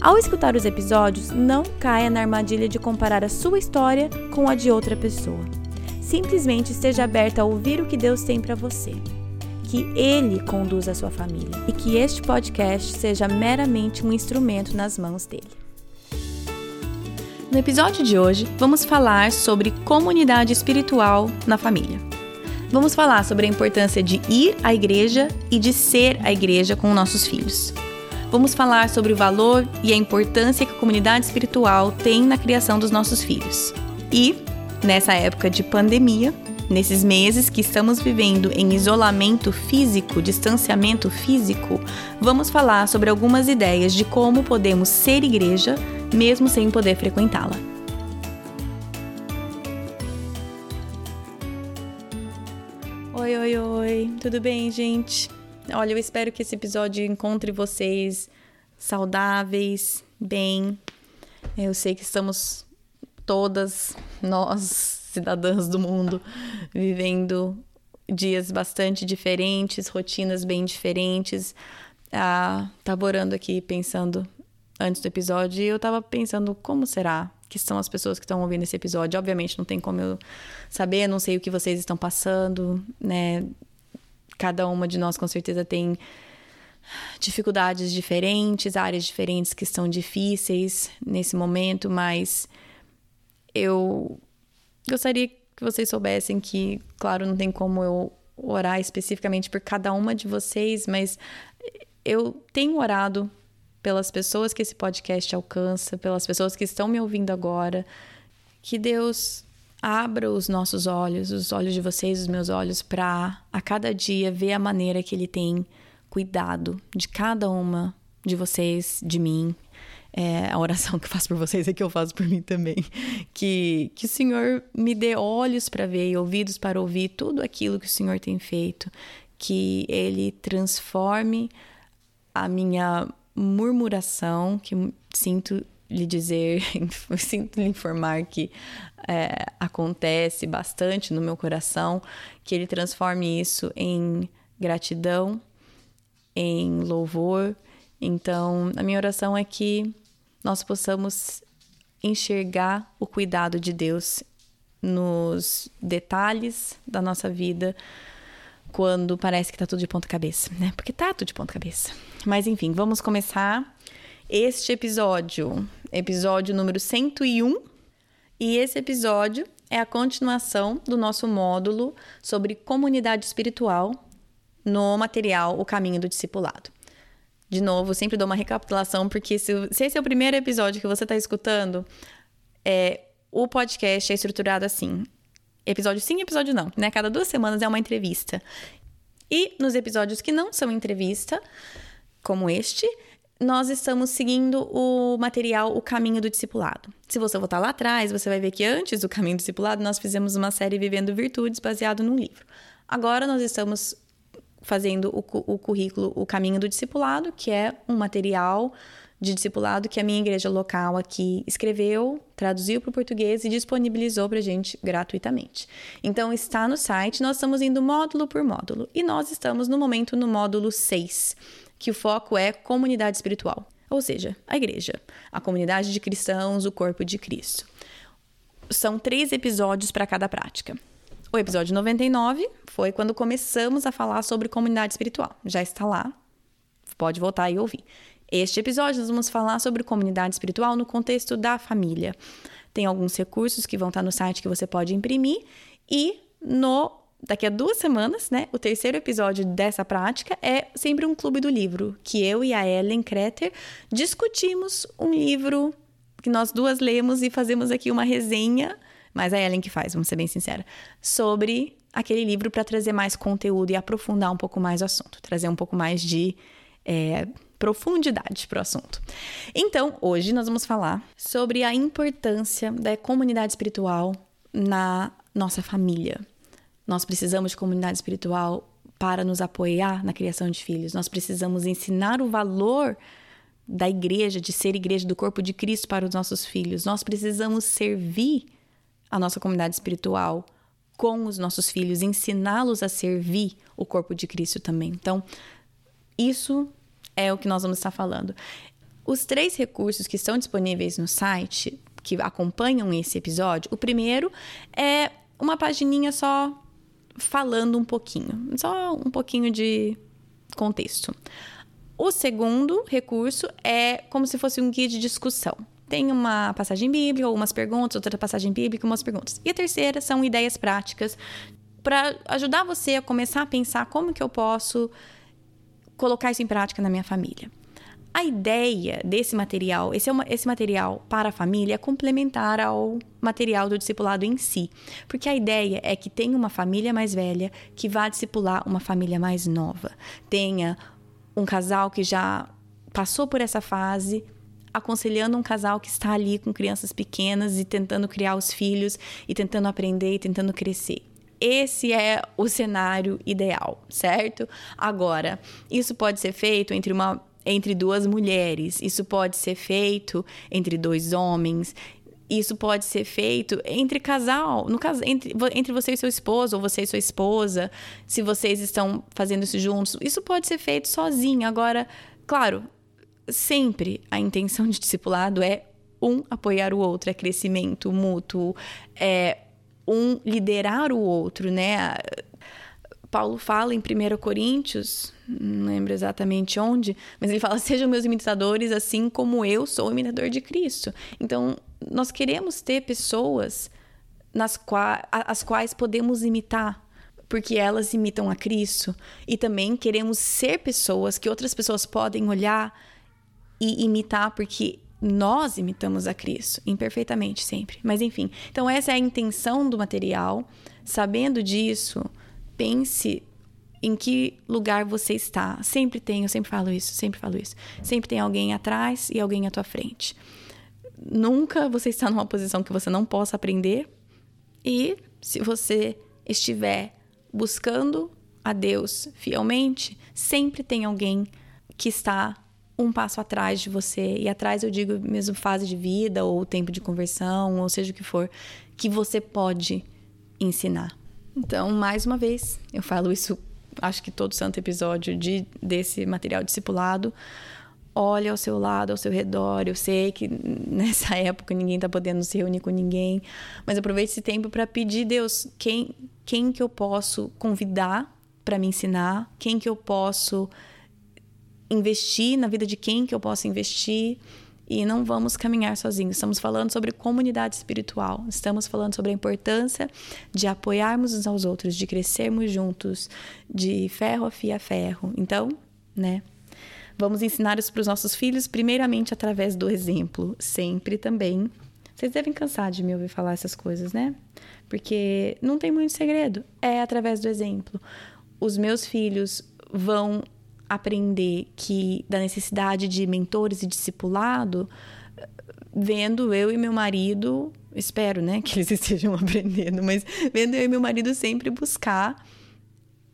Ao escutar os episódios, não caia na armadilha de comparar a sua história com a de outra pessoa. Simplesmente esteja aberta a ouvir o que Deus tem para você. Que Ele conduza a sua família e que este podcast seja meramente um instrumento nas mãos dele. No episódio de hoje, vamos falar sobre comunidade espiritual na família. Vamos falar sobre a importância de ir à igreja e de ser a igreja com nossos filhos. Vamos falar sobre o valor e a importância que a comunidade espiritual tem na criação dos nossos filhos. E, nessa época de pandemia, nesses meses que estamos vivendo em isolamento físico, distanciamento físico, vamos falar sobre algumas ideias de como podemos ser igreja mesmo sem poder frequentá-la. Oi, oi, oi, tudo bem, gente? Olha, eu espero que esse episódio encontre vocês saudáveis, bem. Eu sei que estamos todas nós, cidadãs do mundo, vivendo dias bastante diferentes, rotinas bem diferentes. Ah, tava orando aqui pensando antes do episódio e eu tava pensando como será que são as pessoas que estão ouvindo esse episódio. Obviamente não tem como eu saber, não sei o que vocês estão passando, né? Cada uma de nós com certeza tem dificuldades diferentes, áreas diferentes que estão difíceis nesse momento, mas eu gostaria que vocês soubessem que, claro, não tem como eu orar especificamente por cada uma de vocês, mas eu tenho orado pelas pessoas que esse podcast alcança, pelas pessoas que estão me ouvindo agora, que Deus abra os nossos olhos, os olhos de vocês, os meus olhos, para a cada dia ver a maneira que Ele tem cuidado de cada uma de vocês, de mim. É, a oração que eu faço por vocês é que eu faço por mim também. Que, que o Senhor me dê olhos para ver e ouvidos para ouvir tudo aquilo que o Senhor tem feito. Que Ele transforme a minha murmuração, que sinto lhe dizer, sinto lhe informar que é, acontece bastante no meu coração, que ele transforme isso em gratidão, em louvor. Então, a minha oração é que nós possamos enxergar o cuidado de Deus nos detalhes da nossa vida quando parece que tá tudo de ponta cabeça, né? Porque tá tudo de ponta cabeça. Mas enfim, vamos começar este episódio, episódio número 101. E esse episódio é a continuação do nosso módulo sobre comunidade espiritual no material O Caminho do Discipulado. De novo, sempre dou uma recapitulação, porque se, se esse é o primeiro episódio que você está escutando, é, o podcast é estruturado assim: episódio sim, episódio não, né? Cada duas semanas é uma entrevista. E nos episódios que não são entrevista, como este, nós estamos seguindo o material O Caminho do Discipulado. Se você voltar lá atrás, você vai ver que antes do Caminho do Discipulado, nós fizemos uma série Vivendo Virtudes baseado num livro. Agora nós estamos fazendo o, o currículo O Caminho do Discipulado, que é um material de discipulado que a minha igreja local aqui escreveu, traduziu para o português e disponibilizou para a gente gratuitamente. Então está no site, nós estamos indo módulo por módulo e nós estamos no momento no módulo 6, que o foco é comunidade espiritual, ou seja, a igreja, a comunidade de cristãos, o corpo de Cristo. São três episódios para cada prática. O episódio 99 foi quando começamos a falar sobre comunidade espiritual. Já está lá, pode voltar e ouvir. Este episódio nós vamos falar sobre comunidade espiritual no contexto da família. Tem alguns recursos que vão estar no site que você pode imprimir e no daqui a duas semanas, né, o terceiro episódio dessa prática é sempre um clube do livro, que eu e a Ellen Kreter discutimos um livro que nós duas lemos e fazemos aqui uma resenha, mas a Ellen que faz, vamos ser bem sincera, sobre aquele livro para trazer mais conteúdo e aprofundar um pouco mais o assunto, trazer um pouco mais de é, profundidade para o assunto. Então, hoje nós vamos falar sobre a importância da comunidade espiritual na nossa família. Nós precisamos de comunidade espiritual para nos apoiar na criação de filhos. Nós precisamos ensinar o valor da igreja, de ser igreja do corpo de Cristo para os nossos filhos. Nós precisamos servir a nossa comunidade espiritual com os nossos filhos, ensiná-los a servir o corpo de Cristo também. Então, isso é o que nós vamos estar falando. Os três recursos que estão disponíveis no site, que acompanham esse episódio, o primeiro é uma pagininha só falando um pouquinho, só um pouquinho de contexto. O segundo recurso é como se fosse um guia de discussão. Tem uma passagem bíblica, algumas perguntas, outra passagem bíblica, umas perguntas. E a terceira são ideias práticas para ajudar você a começar a pensar como que eu posso colocar isso em prática na minha família. A ideia desse material, esse, é uma, esse material para a família, é complementar ao material do discipulado em si. Porque a ideia é que tenha uma família mais velha que vá discipular uma família mais nova. Tenha um casal que já passou por essa fase, aconselhando um casal que está ali com crianças pequenas e tentando criar os filhos e tentando aprender e tentando crescer. Esse é o cenário ideal, certo? Agora, isso pode ser feito entre uma entre duas mulheres, isso pode ser feito entre dois homens, isso pode ser feito entre casal, no caso, entre, entre você e seu esposo, ou você e sua esposa, se vocês estão fazendo isso juntos. Isso pode ser feito sozinho. Agora, claro, sempre a intenção de discipulado é um apoiar o outro, é crescimento mútuo, é um liderar o outro, né? Paulo fala em 1 Coríntios, não lembro exatamente onde, mas ele fala: sejam meus imitadores, assim como eu sou imitador de Cristo. Então, nós queremos ter pessoas nas qua as quais podemos imitar, porque elas imitam a Cristo, e também queremos ser pessoas que outras pessoas podem olhar e imitar, porque nós imitamos a Cristo, imperfeitamente sempre. Mas enfim, então essa é a intenção do material. Sabendo disso, pense em que lugar você está. Sempre tem, eu sempre falo isso, sempre falo isso. Sempre tem alguém atrás e alguém à tua frente. Nunca você está numa posição que você não possa aprender. E se você estiver buscando a Deus fielmente, sempre tem alguém que está um passo atrás de você. E atrás eu digo mesmo fase de vida ou tempo de conversão, ou seja o que for, que você pode ensinar. Então, mais uma vez, eu falo isso, acho que todo santo episódio de, desse material discipulado. Olha ao seu lado, ao seu redor. Eu sei que nessa época ninguém está podendo se reunir com ninguém, mas aproveite esse tempo para pedir Deus quem, quem que eu posso convidar para me ensinar, quem que eu posso investir na vida de quem que eu posso investir e não vamos caminhar sozinhos. Estamos falando sobre comunidade espiritual. Estamos falando sobre a importância de apoiarmos uns aos outros, de crescermos juntos, de ferro a fia ferro. Então, né? Vamos ensinar isso para os nossos filhos, primeiramente através do exemplo, sempre também. Vocês devem cansar de me ouvir falar essas coisas, né? Porque não tem muito segredo. É através do exemplo. Os meus filhos vão aprender que da necessidade de mentores e discipulado, vendo eu e meu marido, espero, né, que eles estejam aprendendo, mas vendo eu e meu marido sempre buscar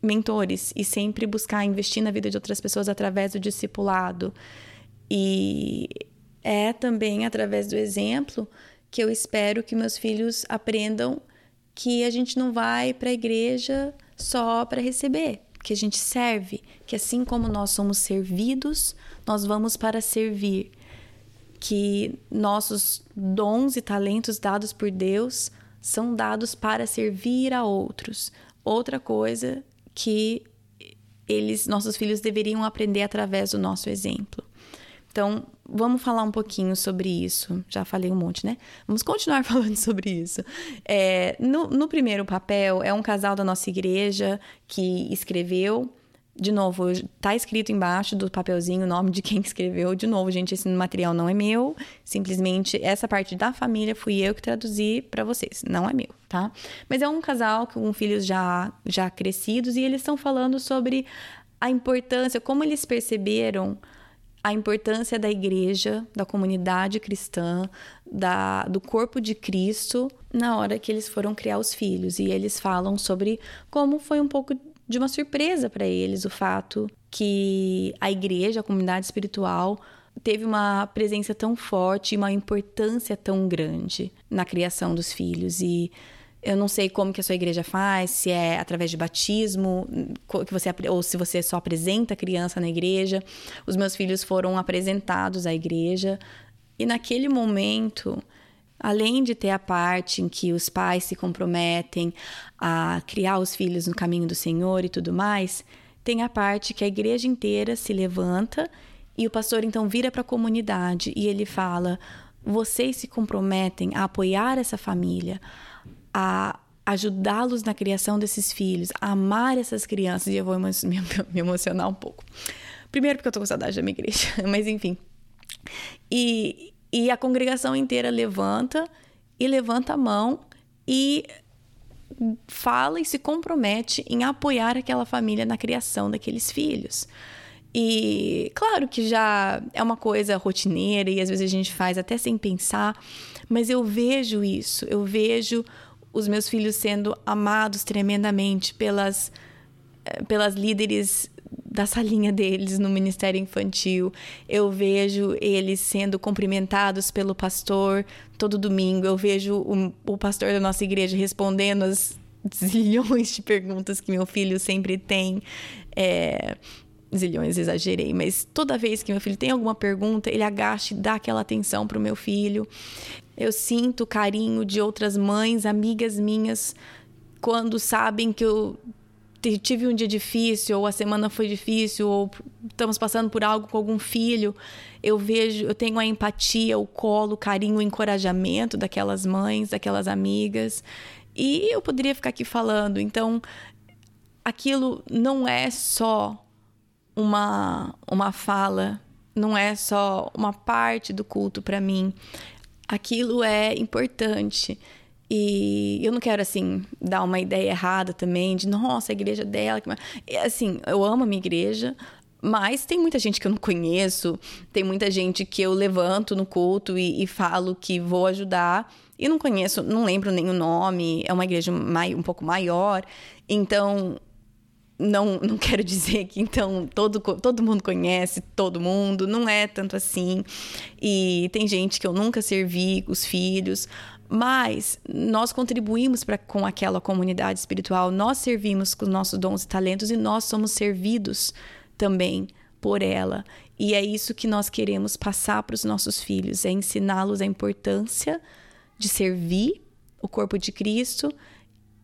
mentores e sempre buscar investir na vida de outras pessoas através do discipulado. E é também através do exemplo que eu espero que meus filhos aprendam que a gente não vai para a igreja só para receber, que a gente serve, que assim como nós somos servidos, nós vamos para servir. Que nossos dons e talentos dados por Deus são dados para servir a outros. Outra coisa que eles, nossos filhos deveriam aprender através do nosso exemplo. Então, vamos falar um pouquinho sobre isso. Já falei um monte, né? Vamos continuar falando sobre isso. É, no, no primeiro papel, é um casal da nossa igreja que escreveu. De novo, tá escrito embaixo do papelzinho o nome de quem escreveu. De novo, gente, esse material não é meu. Simplesmente essa parte da família fui eu que traduzi para vocês. Não é meu, tá? Mas é um casal com filhos já já crescidos e eles estão falando sobre a importância, como eles perceberam a importância da igreja, da comunidade cristã, da, do corpo de Cristo na hora que eles foram criar os filhos. E eles falam sobre como foi um pouco de uma surpresa para eles o fato que a igreja, a comunidade espiritual, teve uma presença tão forte e uma importância tão grande na criação dos filhos. E eu não sei como que a sua igreja faz, se é através de batismo, que você ou se você só apresenta a criança na igreja. Os meus filhos foram apresentados à igreja e naquele momento, além de ter a parte em que os pais se comprometem a criar os filhos no caminho do Senhor e tudo mais, tem a parte que a igreja inteira se levanta e o pastor então vira para a comunidade e ele fala: vocês se comprometem a apoiar essa família, a ajudá-los na criação desses filhos, a amar essas crianças. E eu vou me, emocionar um pouco. Primeiro, porque eu tô com saudade da minha igreja, mas enfim. E, e a congregação inteira levanta e levanta a mão e fala e se compromete em apoiar aquela família na criação daqueles filhos. E claro que já é uma coisa rotineira e às vezes a gente faz até sem pensar, mas eu vejo isso, eu vejo os meus filhos sendo amados tremendamente pelas, eh, pelas líderes da salinha deles no ministério infantil. Eu vejo eles sendo cumprimentados pelo pastor todo domingo. Eu vejo o, o pastor da nossa igreja respondendo as zilhões de perguntas que meu filho sempre tem. É, zilhões, exagerei, mas toda vez que meu filho tem alguma pergunta, ele agacha e dá aquela atenção para o meu filho. Eu sinto carinho de outras mães, amigas minhas, quando sabem que eu tive um dia difícil, ou a semana foi difícil, ou estamos passando por algo com algum filho. Eu vejo, eu tenho a empatia, o colo, o carinho, o encorajamento daquelas mães, daquelas amigas. E eu poderia ficar aqui falando. Então, aquilo não é só uma, uma fala, não é só uma parte do culto para mim aquilo é importante. E eu não quero, assim, dar uma ideia errada também de, nossa, a igreja dela. Assim, eu amo a minha igreja, mas tem muita gente que eu não conheço, tem muita gente que eu levanto no culto e, e falo que vou ajudar e não conheço, não lembro nem o nome, é uma igreja mai, um pouco maior. Então, não, não quero dizer que então todo, todo mundo conhece todo mundo, não é tanto assim. E tem gente que eu nunca servi, os filhos, mas nós contribuímos pra, com aquela comunidade espiritual, nós servimos com os nossos dons e talentos e nós somos servidos também por ela. E é isso que nós queremos passar para os nossos filhos, é ensiná-los a importância de servir o corpo de Cristo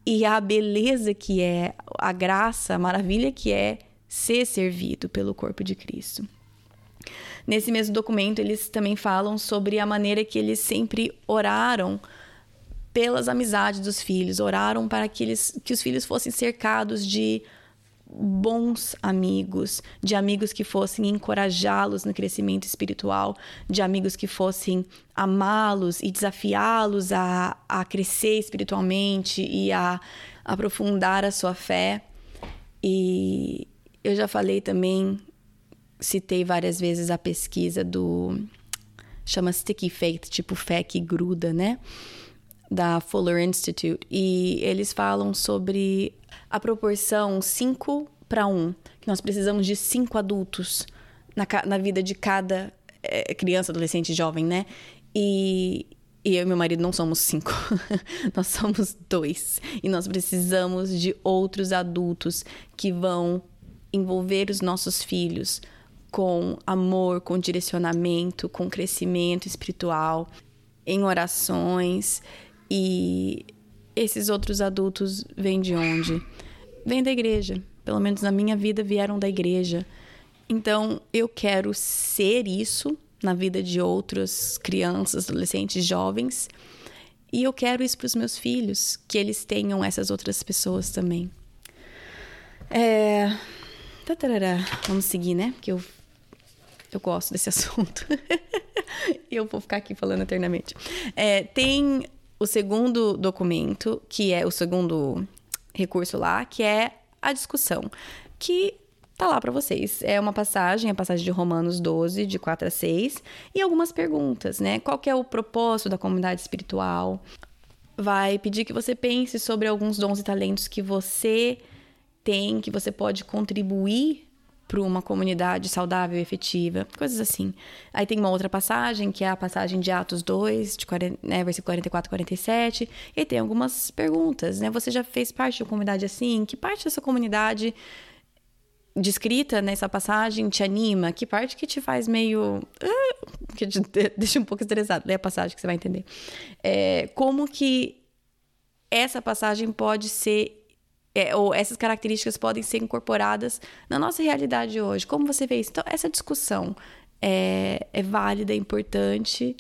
e a beleza que é, a graça, a maravilha que é ser servido pelo corpo de Cristo. Nesse mesmo documento, eles também falam sobre a maneira que eles sempre oraram pelas amizades dos filhos, oraram para que, eles, que os filhos fossem cercados de bons amigos, de amigos que fossem encorajá-los no crescimento espiritual, de amigos que fossem amá-los e desafiá-los a, a crescer espiritualmente e a aprofundar a sua fé. E eu já falei também, citei várias vezes a pesquisa do. chama Sticky Faith, tipo fé que gruda, né? Da Fuller Institute. E eles falam sobre a proporção 5 para 1, que nós precisamos de cinco adultos na, na vida de cada é, criança, adolescente, jovem, né? E, e eu e meu marido não somos cinco, nós somos dois. E nós precisamos de outros adultos que vão envolver os nossos filhos com amor, com direcionamento, com crescimento espiritual, em orações. E esses outros adultos vêm de onde? Vêm da igreja. Pelo menos na minha vida vieram da igreja. Então eu quero ser isso na vida de outras crianças, adolescentes, jovens. E eu quero isso para os meus filhos, que eles tenham essas outras pessoas também. É... Vamos seguir, né? Porque eu, eu gosto desse assunto. eu vou ficar aqui falando eternamente. É, tem o segundo documento, que é o segundo recurso lá, que é a discussão. Que tá lá para vocês. É uma passagem, a passagem de Romanos 12, de 4 a 6, e algumas perguntas, né? Qual é o propósito da comunidade espiritual? Vai pedir que você pense sobre alguns dons e talentos que você tem, que você pode contribuir para uma comunidade saudável e efetiva, coisas assim. Aí tem uma outra passagem, que é a passagem de Atos 2, de 40, né, versículo 44 e 47, e tem algumas perguntas, né? Você já fez parte de uma comunidade assim? Que parte dessa comunidade descrita nessa passagem te anima? Que parte que te faz meio. Uh, que te deixa um pouco estressado? Lê a passagem que você vai entender. É, como que essa passagem pode ser. É, ou essas características podem ser incorporadas na nossa realidade hoje. Como você vê isso? Então, essa discussão é, é válida, é importante.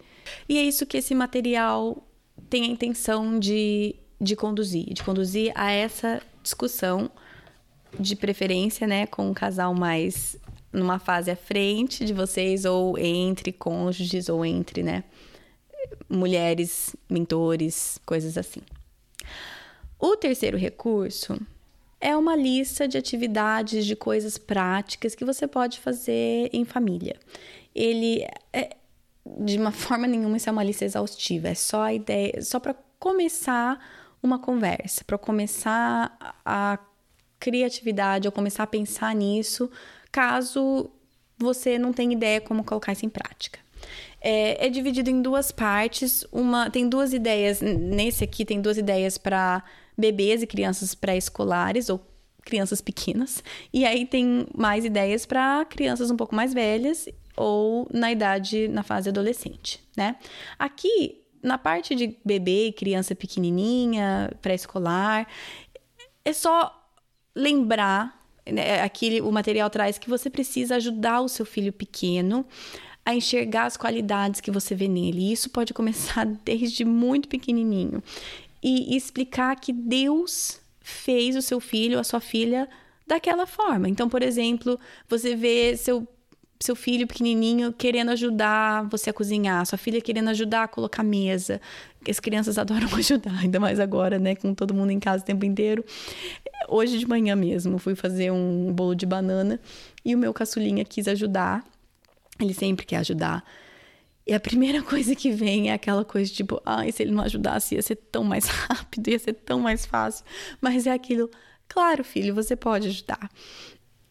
E é isso que esse material tem a intenção de, de conduzir de conduzir a essa discussão de preferência, né, com um casal mais numa fase à frente de vocês ou entre cônjuges ou entre, né, mulheres, mentores, coisas assim. O terceiro recurso é uma lista de atividades, de coisas práticas que você pode fazer em família. Ele é, de uma forma nenhuma isso é uma lista exaustiva, é só a ideia, só para começar uma conversa, para começar a criatividade ou começar a pensar nisso, caso você não tenha ideia como colocar isso em prática. É, é, dividido em duas partes. Uma tem duas ideias. Nesse aqui tem duas ideias para bebês e crianças pré-escolares ou crianças pequenas. E aí tem mais ideias para crianças um pouco mais velhas ou na idade, na fase adolescente, né? Aqui, na parte de bebê e criança pequenininha, pré-escolar, é só lembrar, né, aqui o material traz que você precisa ajudar o seu filho pequeno a enxergar as qualidades que você vê nele. E isso pode começar desde muito pequenininho. E explicar que Deus fez o seu filho, a sua filha, daquela forma. Então, por exemplo, você vê seu seu filho pequenininho querendo ajudar você a cozinhar, sua filha querendo ajudar a colocar mesa. As crianças adoram ajudar, ainda mais agora, né, com todo mundo em casa o tempo inteiro. Hoje de manhã mesmo fui fazer um bolo de banana e o meu caçulinha quis ajudar. Ele sempre quer ajudar. E a primeira coisa que vem é aquela coisa tipo, ai, se ele não ajudasse ia ser tão mais rápido, ia ser tão mais fácil. Mas é aquilo, claro, filho, você pode ajudar.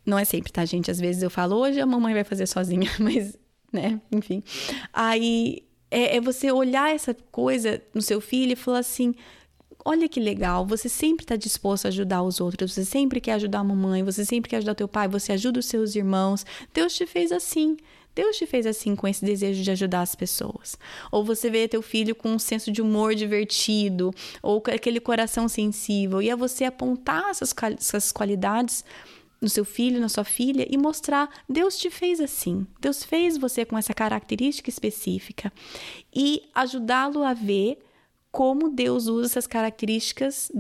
Não é sempre, tá, gente? Às vezes eu falo, hoje a mamãe vai fazer sozinha, mas, né, enfim. Aí é, é você olhar essa coisa no seu filho e falar assim: olha que legal, você sempre está disposto a ajudar os outros, você sempre quer ajudar a mamãe, você sempre quer ajudar teu pai, você ajuda os seus irmãos. Deus te fez assim. Deus te fez assim com esse desejo de ajudar as pessoas. Ou você vê teu filho com um senso de humor divertido, ou com aquele coração sensível, e é você apontar essas, essas qualidades no seu filho, na sua filha e mostrar Deus te fez assim. Deus fez você com essa característica específica e ajudá-lo a ver como Deus usa essas características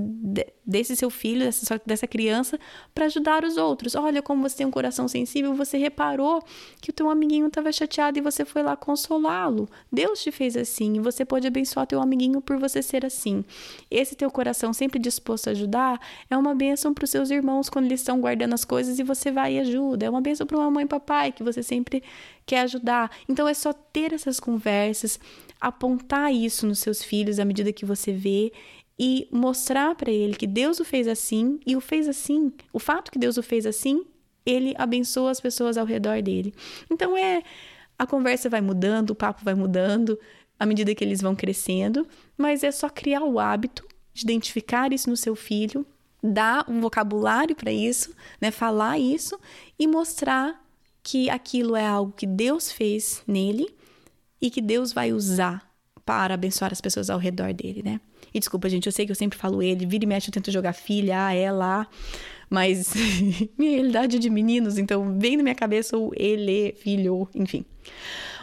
desse seu filho, dessa, dessa criança, para ajudar os outros. Olha como você tem um coração sensível, você reparou que o teu amiguinho estava chateado e você foi lá consolá-lo. Deus te fez assim e você pode abençoar teu amiguinho por você ser assim. Esse teu coração sempre disposto a ajudar é uma bênção para os seus irmãos quando eles estão guardando as coisas e você vai e ajuda. É uma bênção para uma mãe e papai que você sempre quer ajudar. Então é só ter essas conversas apontar isso nos seus filhos à medida que você vê e mostrar para ele que Deus o fez assim e o fez assim. O fato que Deus o fez assim, ele abençoa as pessoas ao redor dele. Então é a conversa vai mudando, o papo vai mudando à medida que eles vão crescendo, mas é só criar o hábito de identificar isso no seu filho, dar um vocabulário para isso, né, falar isso e mostrar que aquilo é algo que Deus fez nele e que Deus vai usar para abençoar as pessoas ao redor dele, né? E desculpa, gente, eu sei que eu sempre falo ele, vira e mexe, eu tento jogar filha, ah, ela, mas minha realidade é de meninos, então vem na minha cabeça o ele, filho, enfim.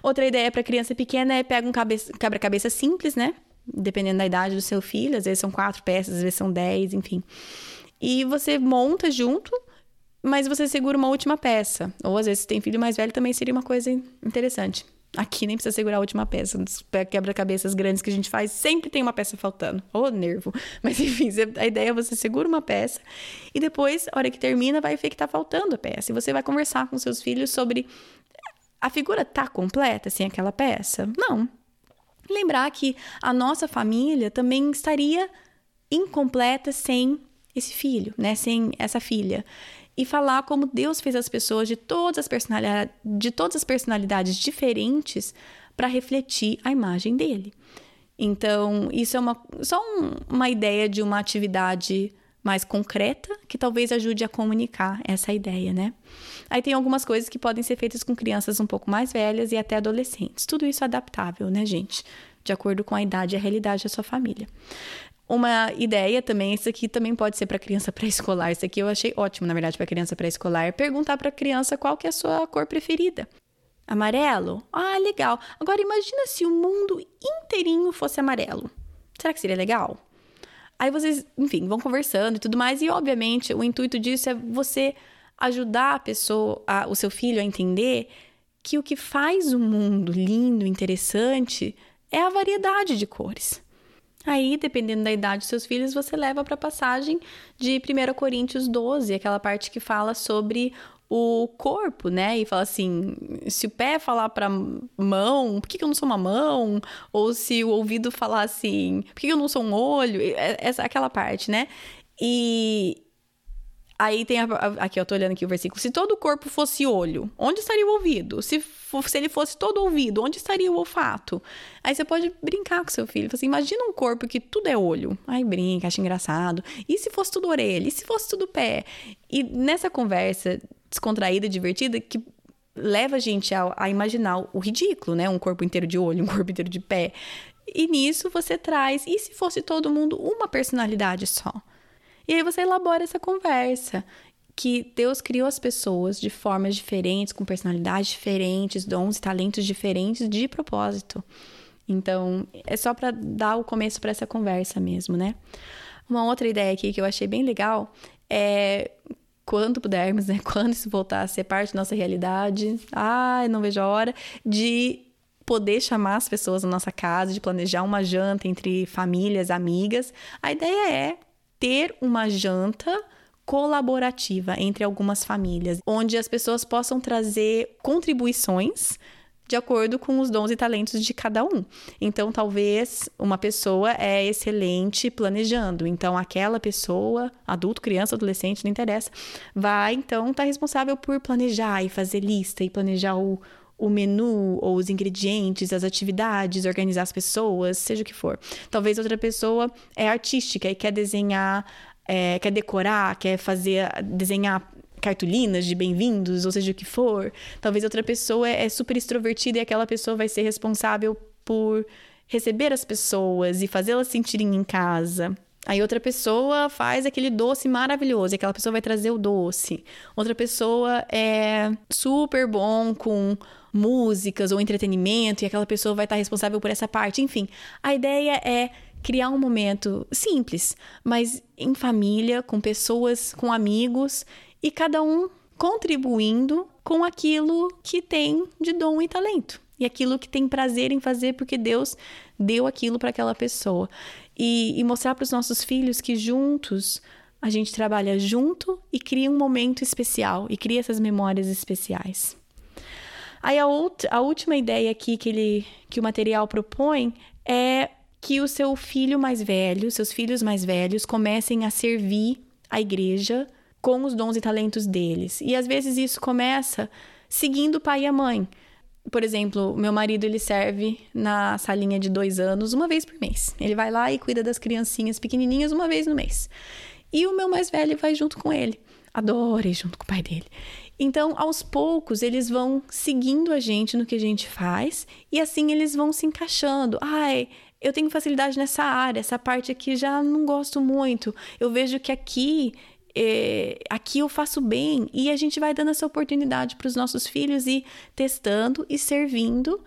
Outra ideia para criança pequena é pega um quebra-cabeça simples, né? Dependendo da idade do seu filho, às vezes são quatro peças, às vezes são dez, enfim. E você monta junto, mas você segura uma última peça. Ou às vezes se tem filho mais velho também seria uma coisa interessante Aqui nem precisa segurar a última peça. Nos quebra-cabeças grandes que a gente faz, sempre tem uma peça faltando. Ô, oh, nervo. Mas enfim, a ideia é você segura uma peça e depois, a hora que termina, vai ver que tá faltando a peça. E você vai conversar com seus filhos sobre a figura tá completa sem aquela peça? Não. Lembrar que a nossa família também estaria incompleta sem esse filho, né? Sem essa filha e falar como Deus fez as pessoas de todas as personalidades, de todas as personalidades diferentes para refletir a imagem dele. Então, isso é uma, só um, uma ideia de uma atividade mais concreta que talvez ajude a comunicar essa ideia, né? Aí tem algumas coisas que podem ser feitas com crianças um pouco mais velhas e até adolescentes. Tudo isso é adaptável, né, gente? De acordo com a idade e a realidade da sua família. Uma ideia também, isso aqui também pode ser para criança pré-escolar. Isso aqui eu achei ótimo, na verdade, para criança pré-escolar. Perguntar para a criança qual que é a sua cor preferida. Amarelo? Ah, legal. Agora imagina se o mundo inteirinho fosse amarelo. Será que seria legal? Aí vocês, enfim, vão conversando e tudo mais. E obviamente o intuito disso é você ajudar a pessoa, a, o seu filho a entender que o que faz o mundo lindo, interessante, é a variedade de cores. Aí, dependendo da idade dos seus filhos, você leva para a passagem de 1 Coríntios 12, aquela parte que fala sobre o corpo, né? E fala assim: se o pé falar para mão, por que, eu não sou uma mão? Ou se o ouvido falar assim, por que, eu não sou um olho? Essa, aquela parte, né? E, Aí tem a, aqui, eu tô olhando aqui o versículo. Se todo o corpo fosse olho, onde estaria o ouvido? Se, se ele fosse todo ouvido, onde estaria o olfato? Aí você pode brincar com seu filho. Assim, imagina um corpo que tudo é olho. Aí brinca, acha engraçado. E se fosse tudo orelha? E se fosse tudo pé? E nessa conversa descontraída, divertida, que leva a gente a, a imaginar o ridículo, né? Um corpo inteiro de olho, um corpo inteiro de pé. E nisso você traz, e se fosse todo mundo uma personalidade só? E aí você elabora essa conversa que Deus criou as pessoas de formas diferentes, com personalidades diferentes, dons e talentos diferentes de propósito. Então, é só para dar o começo para essa conversa mesmo, né? Uma outra ideia aqui que eu achei bem legal é quando pudermos, né? Quando isso voltar a ser parte da nossa realidade, ai, não vejo a hora de poder chamar as pessoas na nossa casa, de planejar uma janta entre famílias, amigas. A ideia é ter uma janta colaborativa entre algumas famílias, onde as pessoas possam trazer contribuições de acordo com os dons e talentos de cada um. Então, talvez uma pessoa é excelente planejando, então aquela pessoa, adulto, criança, adolescente, não interessa, vai então estar tá responsável por planejar e fazer lista e planejar o, o menu ou os ingredientes, as atividades, organizar as pessoas, seja o que for. Talvez outra pessoa é artística e quer desenhar, é, quer decorar, quer fazer, desenhar cartolinas de bem-vindos, ou seja o que for. Talvez outra pessoa é super extrovertida e aquela pessoa vai ser responsável por receber as pessoas e fazê-las sentirem em casa. Aí outra pessoa faz aquele doce maravilhoso, e aquela pessoa vai trazer o doce. Outra pessoa é super bom com músicas ou entretenimento e aquela pessoa vai estar responsável por essa parte. Enfim, a ideia é criar um momento simples, mas em família, com pessoas, com amigos e cada um contribuindo com aquilo que tem de dom e talento e aquilo que tem prazer em fazer porque Deus deu aquilo para aquela pessoa e, e mostrar para os nossos filhos que juntos a gente trabalha junto e cria um momento especial e cria essas memórias especiais. Aí a, a última ideia aqui que, ele, que o material propõe é que o seu filho mais velho, seus filhos mais velhos, comecem a servir a igreja com os dons e talentos deles. E às vezes isso começa seguindo o pai e a mãe. Por exemplo, meu marido ele serve na salinha de dois anos uma vez por mês. Ele vai lá e cuida das criancinhas pequenininhas uma vez no mês. E o meu mais velho vai junto com ele. Adora ir junto com o pai dele. Então, aos poucos, eles vão seguindo a gente no que a gente faz e assim eles vão se encaixando. Ai, eu tenho facilidade nessa área, essa parte aqui já não gosto muito. Eu vejo que aqui é, aqui eu faço bem. E a gente vai dando essa oportunidade para os nossos filhos e testando e servindo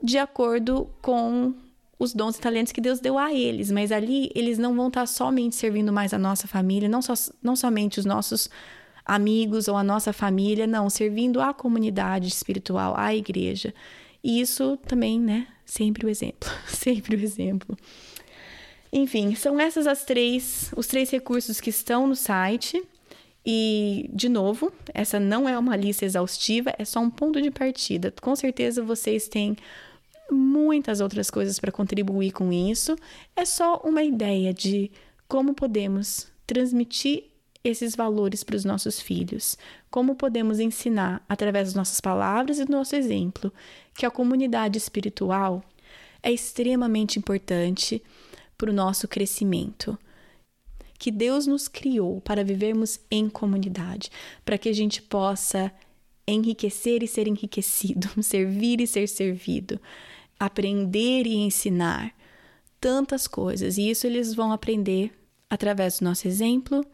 de acordo com os dons e talentos que Deus deu a eles. Mas ali eles não vão estar somente servindo mais a nossa família, não, só, não somente os nossos amigos ou a nossa família, não, servindo a comunidade espiritual, a igreja. E isso também, né? Sempre o exemplo, sempre o exemplo. Enfim, são essas as três, os três recursos que estão no site. E, de novo, essa não é uma lista exaustiva, é só um ponto de partida. Com certeza vocês têm muitas outras coisas para contribuir com isso. É só uma ideia de como podemos transmitir esses valores para os nossos filhos, como podemos ensinar através das nossas palavras e do nosso exemplo que a comunidade espiritual é extremamente importante para o nosso crescimento que Deus nos criou para vivermos em comunidade, para que a gente possa enriquecer e ser enriquecido, servir e ser servido, aprender e ensinar tantas coisas. E isso eles vão aprender através do nosso exemplo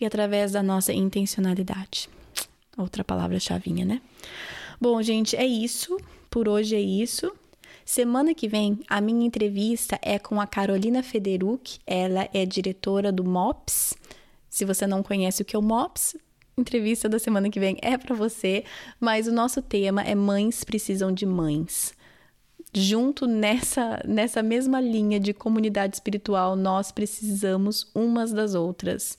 e através da nossa intencionalidade. Outra palavra-chavinha, né? Bom, gente, é isso. Por hoje é isso. Semana que vem, a minha entrevista é com a Carolina Federuc, ela é diretora do MOPS. Se você não conhece o que é o MOPS, entrevista da semana que vem é para você, mas o nosso tema é Mães Precisam de Mães. Junto nessa, nessa mesma linha de comunidade espiritual, nós precisamos umas das outras,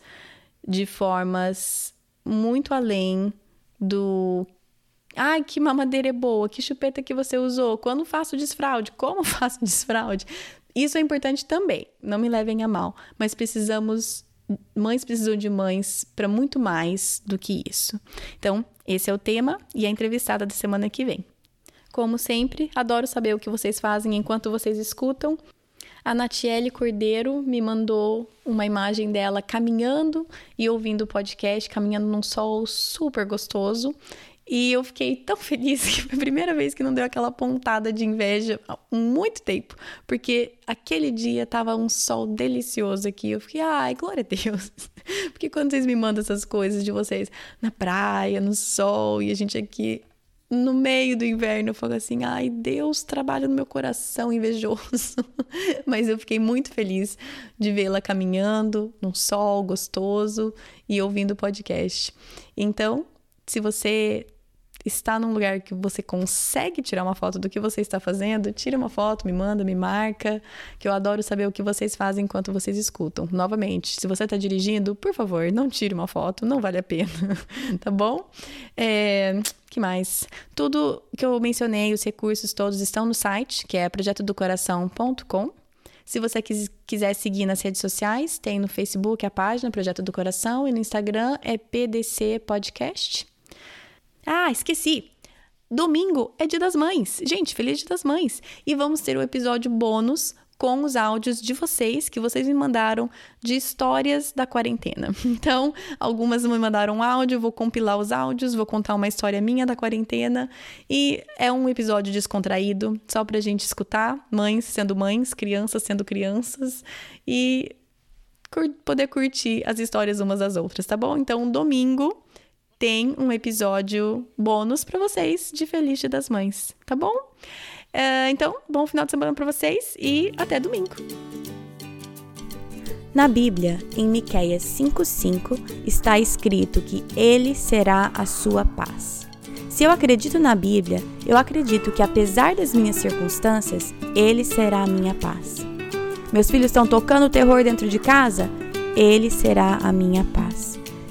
de formas muito além do Ai, que mamadeira é boa, que chupeta que você usou, quando faço desfraude, como faço desfraude. Isso é importante também, não me levem a mal, mas precisamos, mães precisam de mães para muito mais do que isso. Então, esse é o tema e a entrevistada da semana que vem. Como sempre, adoro saber o que vocês fazem enquanto vocês escutam. A Natiele Cordeiro me mandou uma imagem dela caminhando e ouvindo o podcast, caminhando num sol super gostoso. E eu fiquei tão feliz que foi a primeira vez que não deu aquela pontada de inveja há muito tempo, porque aquele dia tava um sol delicioso aqui. Eu fiquei, ai, glória a Deus. Porque quando vocês me mandam essas coisas de vocês na praia, no sol, e a gente aqui no meio do inverno, eu falo assim: ai, Deus trabalha no meu coração invejoso. Mas eu fiquei muito feliz de vê-la caminhando num sol gostoso e ouvindo o podcast. Então, se você está num lugar que você consegue tirar uma foto do que você está fazendo, tira uma foto, me manda, me marca, que eu adoro saber o que vocês fazem enquanto vocês escutam. Novamente, se você está dirigindo, por favor, não tire uma foto, não vale a pena, tá bom? É, que mais? Tudo que eu mencionei, os recursos todos estão no site, que é projetodocoração.com. Se você quiser seguir nas redes sociais, tem no Facebook a página Projeto do Coração e no Instagram é PDC Podcast. Ah, esqueci. Domingo é Dia das Mães. Gente, feliz Dia das Mães. E vamos ter um episódio bônus com os áudios de vocês que vocês me mandaram de histórias da quarentena. Então, algumas me mandaram áudio, vou compilar os áudios, vou contar uma história minha da quarentena e é um episódio descontraído, só pra gente escutar, mães sendo mães, crianças sendo crianças e poder curtir as histórias umas das outras, tá bom? Então, domingo tem um episódio bônus para vocês de Feliz Dia das Mães, tá bom? Uh, então, bom final de semana para vocês e até domingo. Na Bíblia, em Miqueias 5:5, está escrito que ele será a sua paz. Se eu acredito na Bíblia, eu acredito que apesar das minhas circunstâncias, ele será a minha paz. Meus filhos estão tocando terror dentro de casa? Ele será a minha paz.